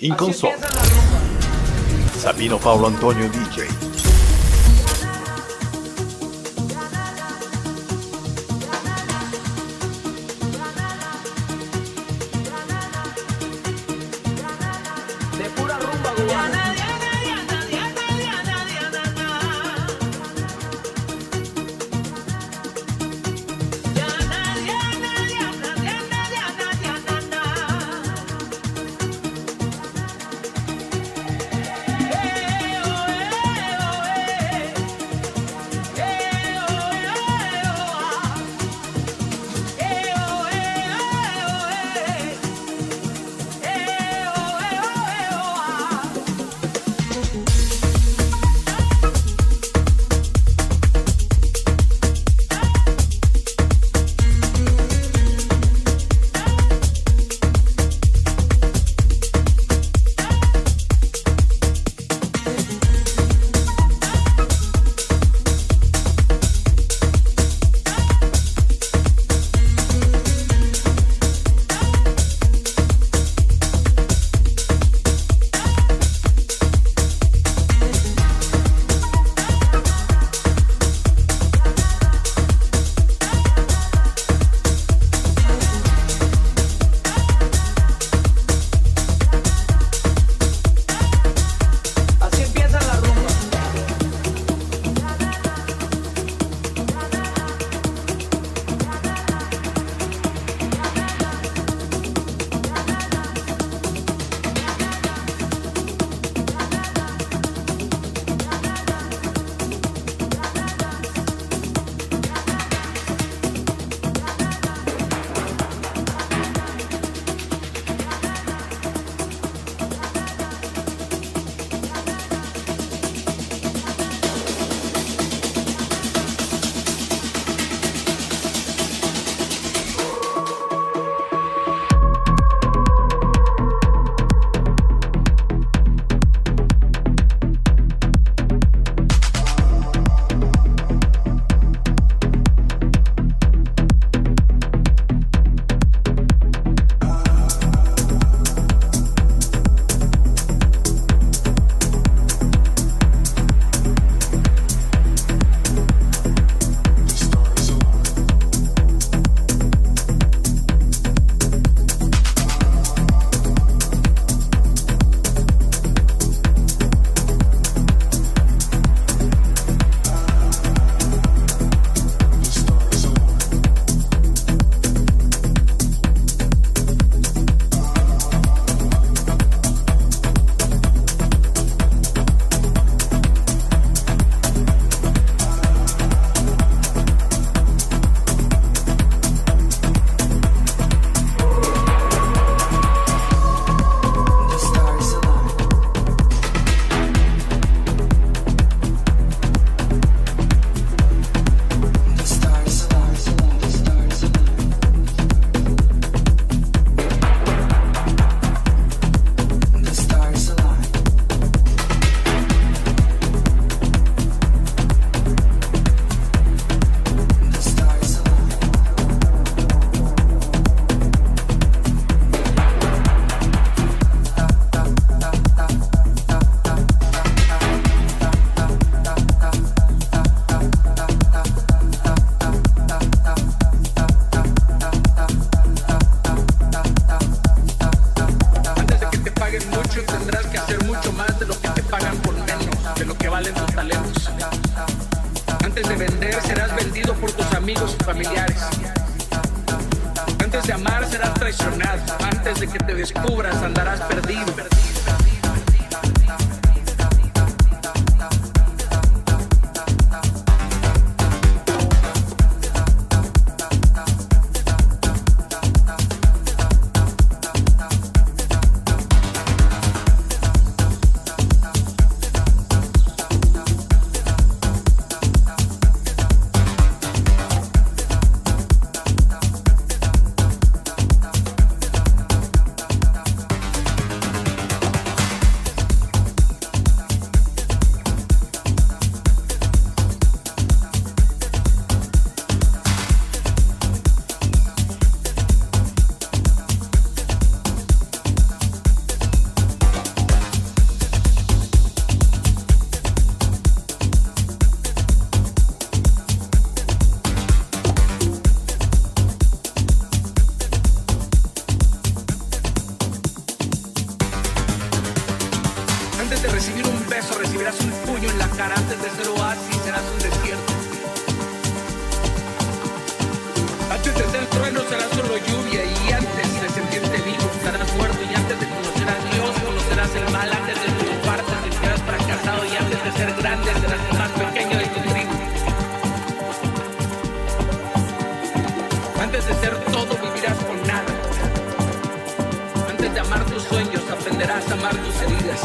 In console. Sabino Paolo Antonio DJ la cara. Antes de ser oasis serás un desierto. Antes de ser trueno serás solo lluvia y antes de sentirte vivo estarás muerto y antes de conocer a Dios conocerás el mal. Antes de triunfar te sentirás fracasado y antes de ser grande serás el más pequeño de tu tribu. Antes de ser todo vivirás con nada. Antes de amar tus sueños aprenderás a amar tus heridas.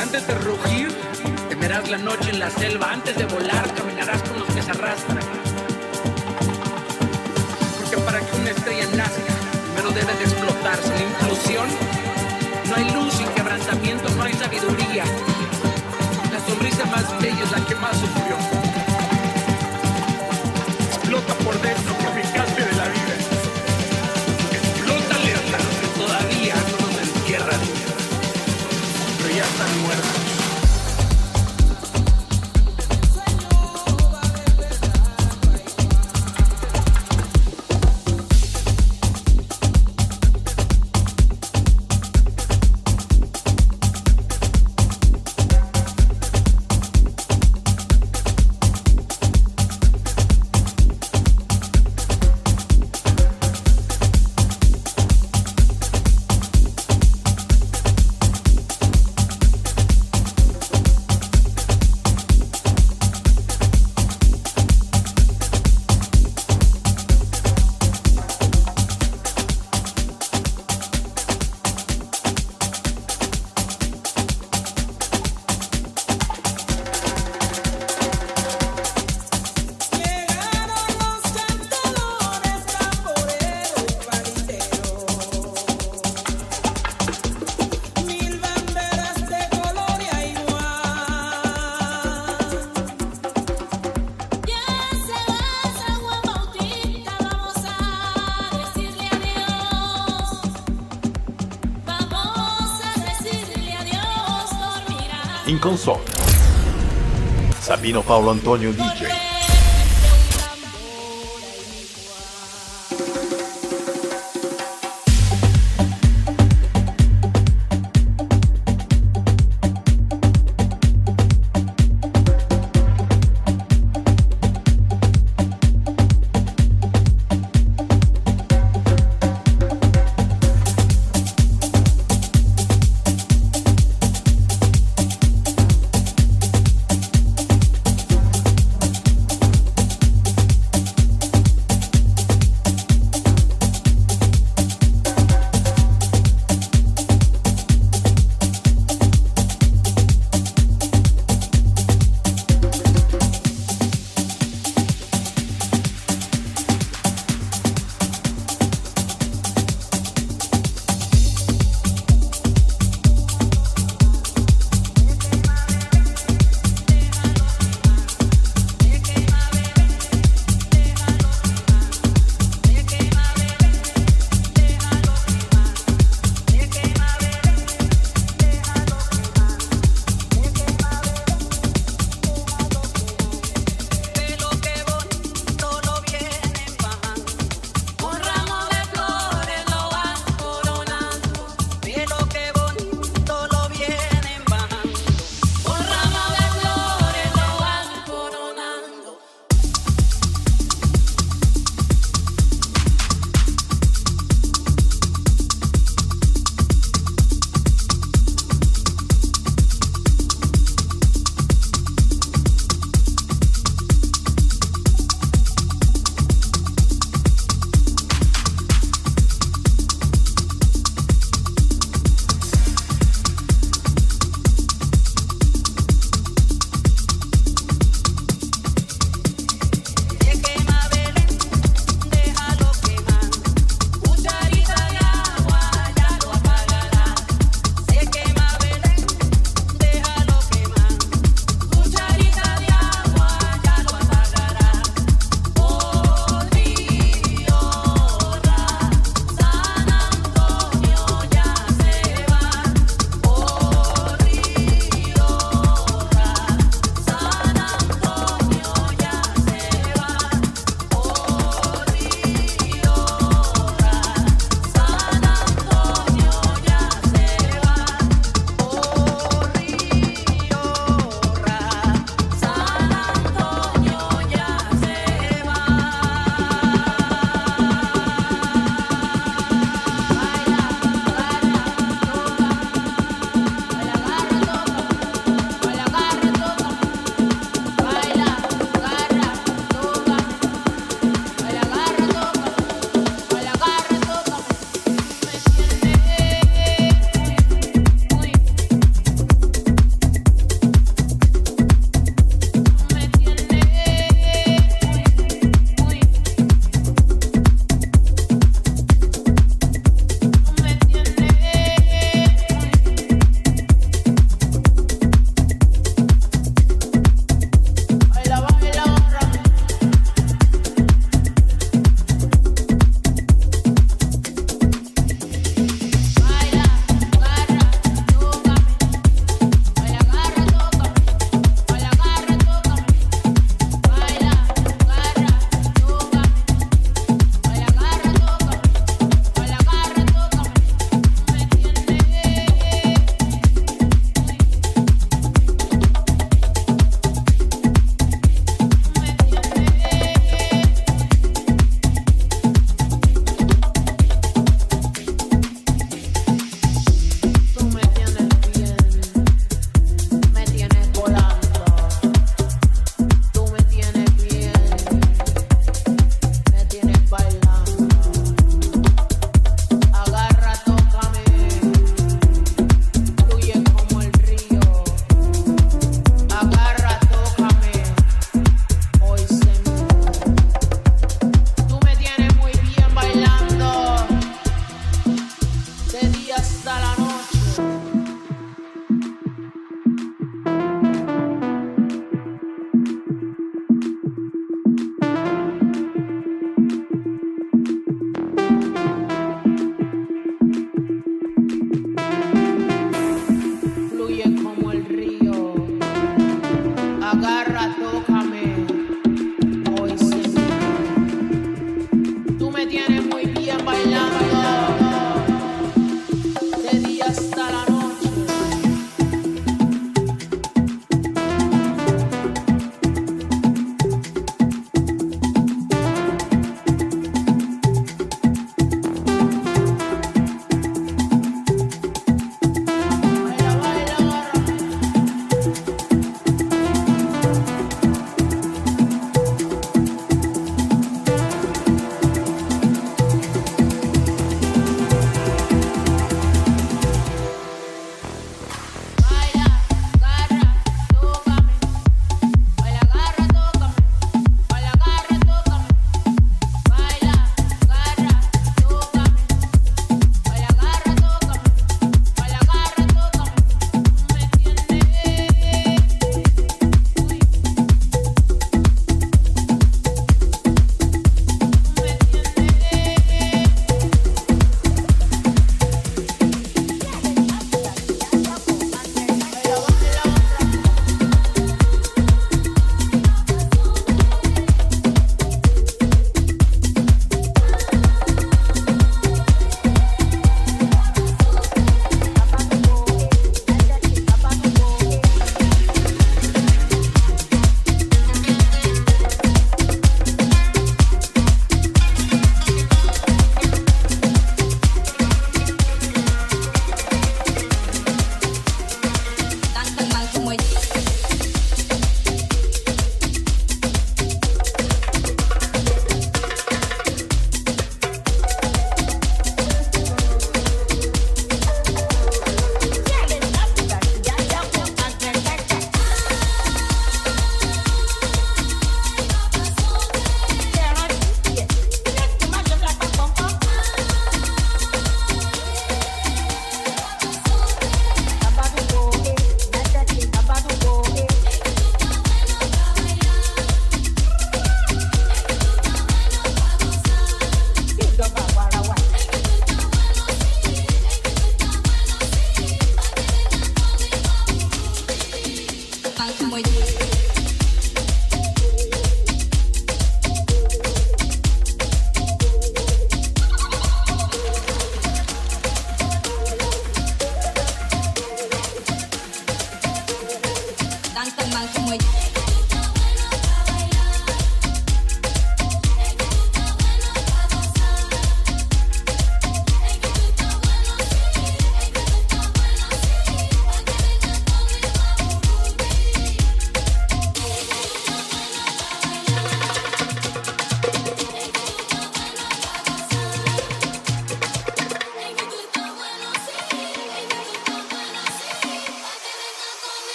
Antes de rugir temerás la noche en la selva. Antes de volar caminarás con los que se arrastran. Porque para que una estrella nazca, primero debe de explotar. Sin inclusión, no hay luz, sin quebrantamiento, no hay sabiduría. La sonrisa más bella es la console. Sabino Paolo Antonio DJ.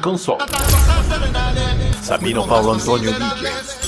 Lincoln Sol. Sabino Paulo Antônio DJ.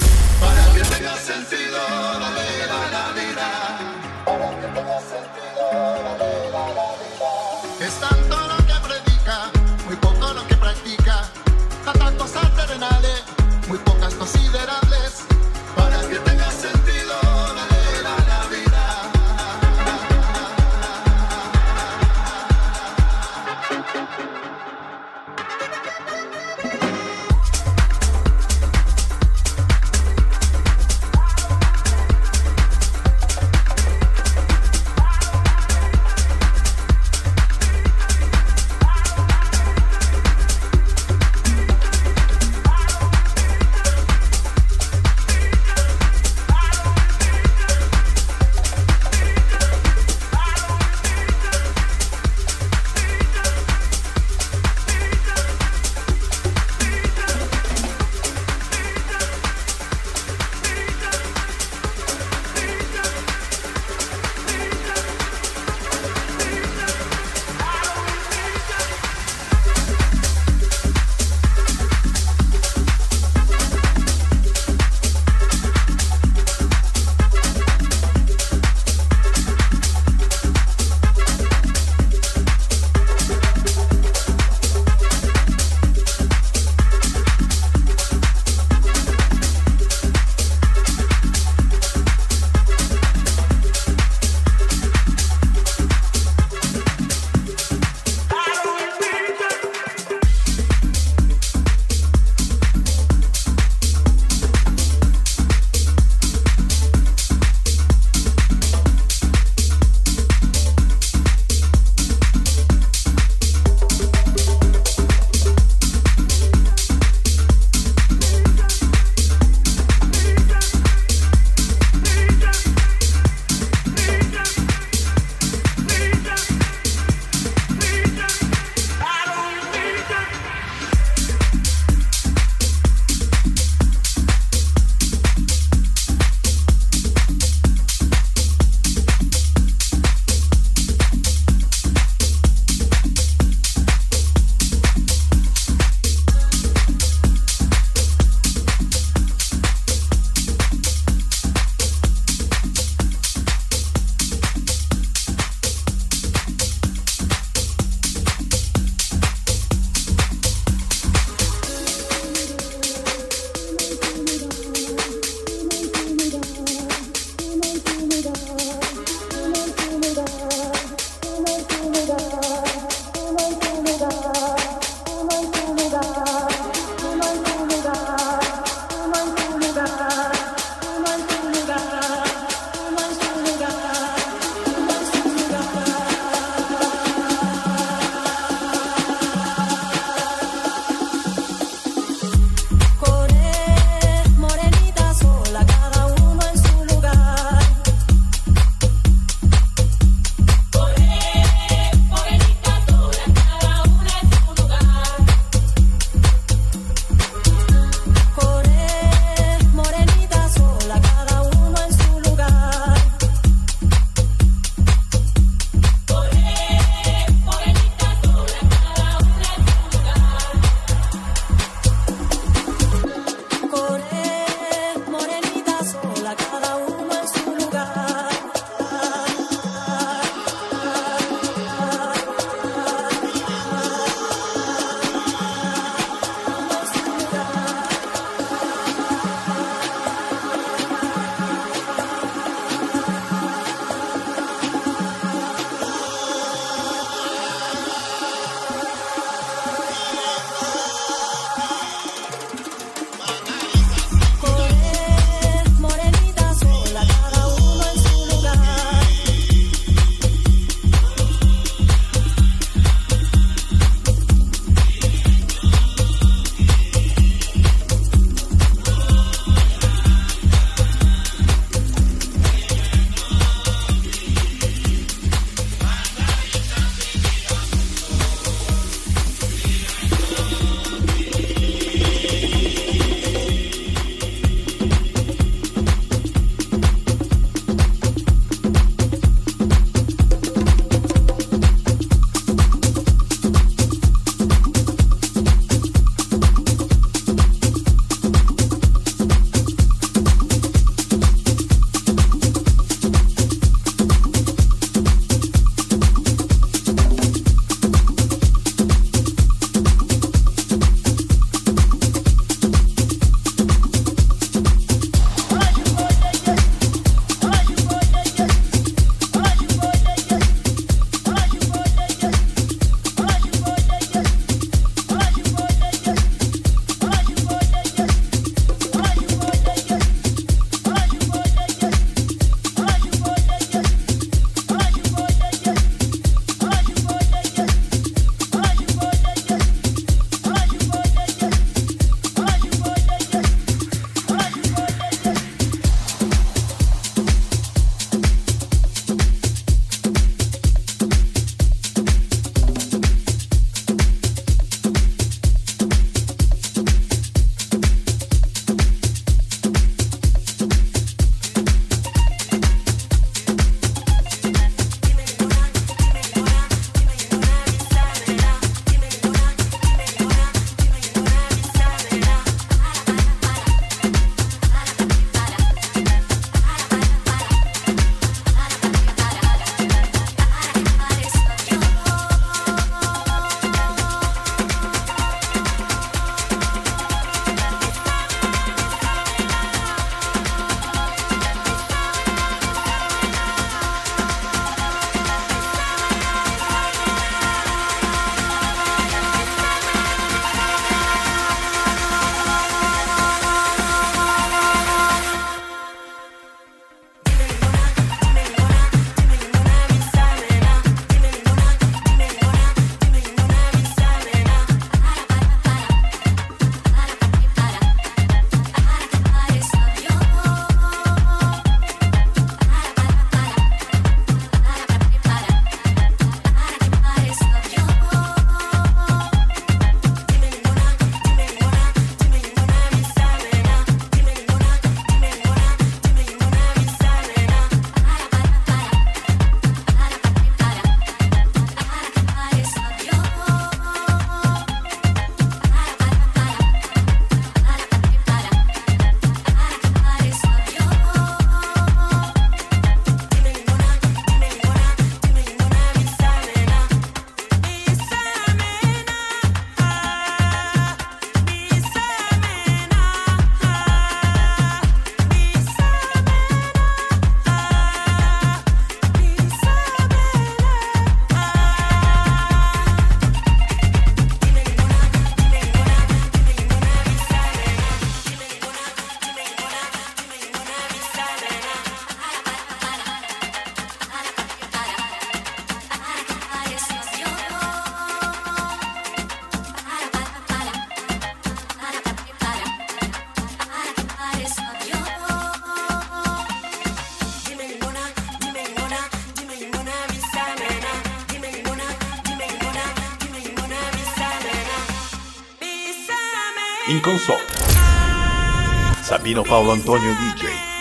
Sabino Paulo Antônio DJ.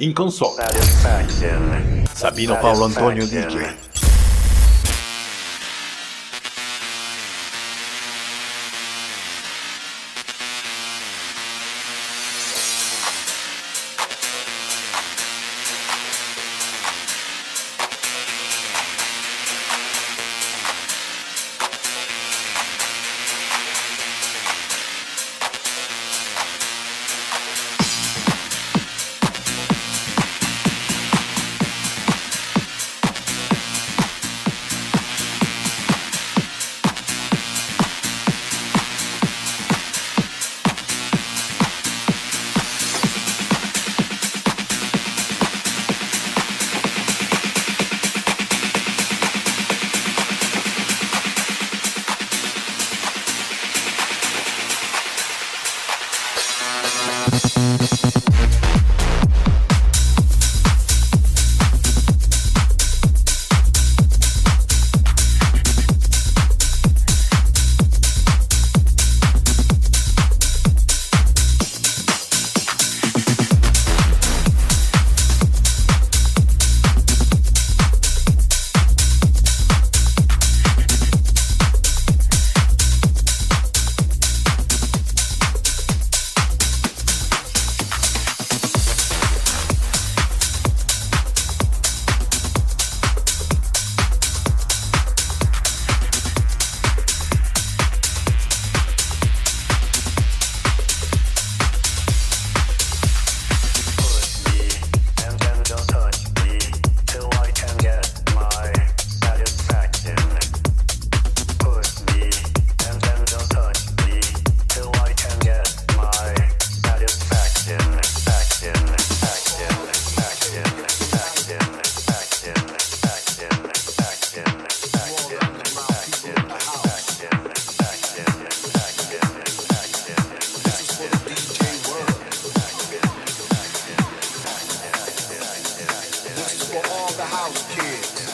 incansável. Sabino Paulo Antônio DJ. college kids.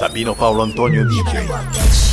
Sabino Paulo Antônio DJ.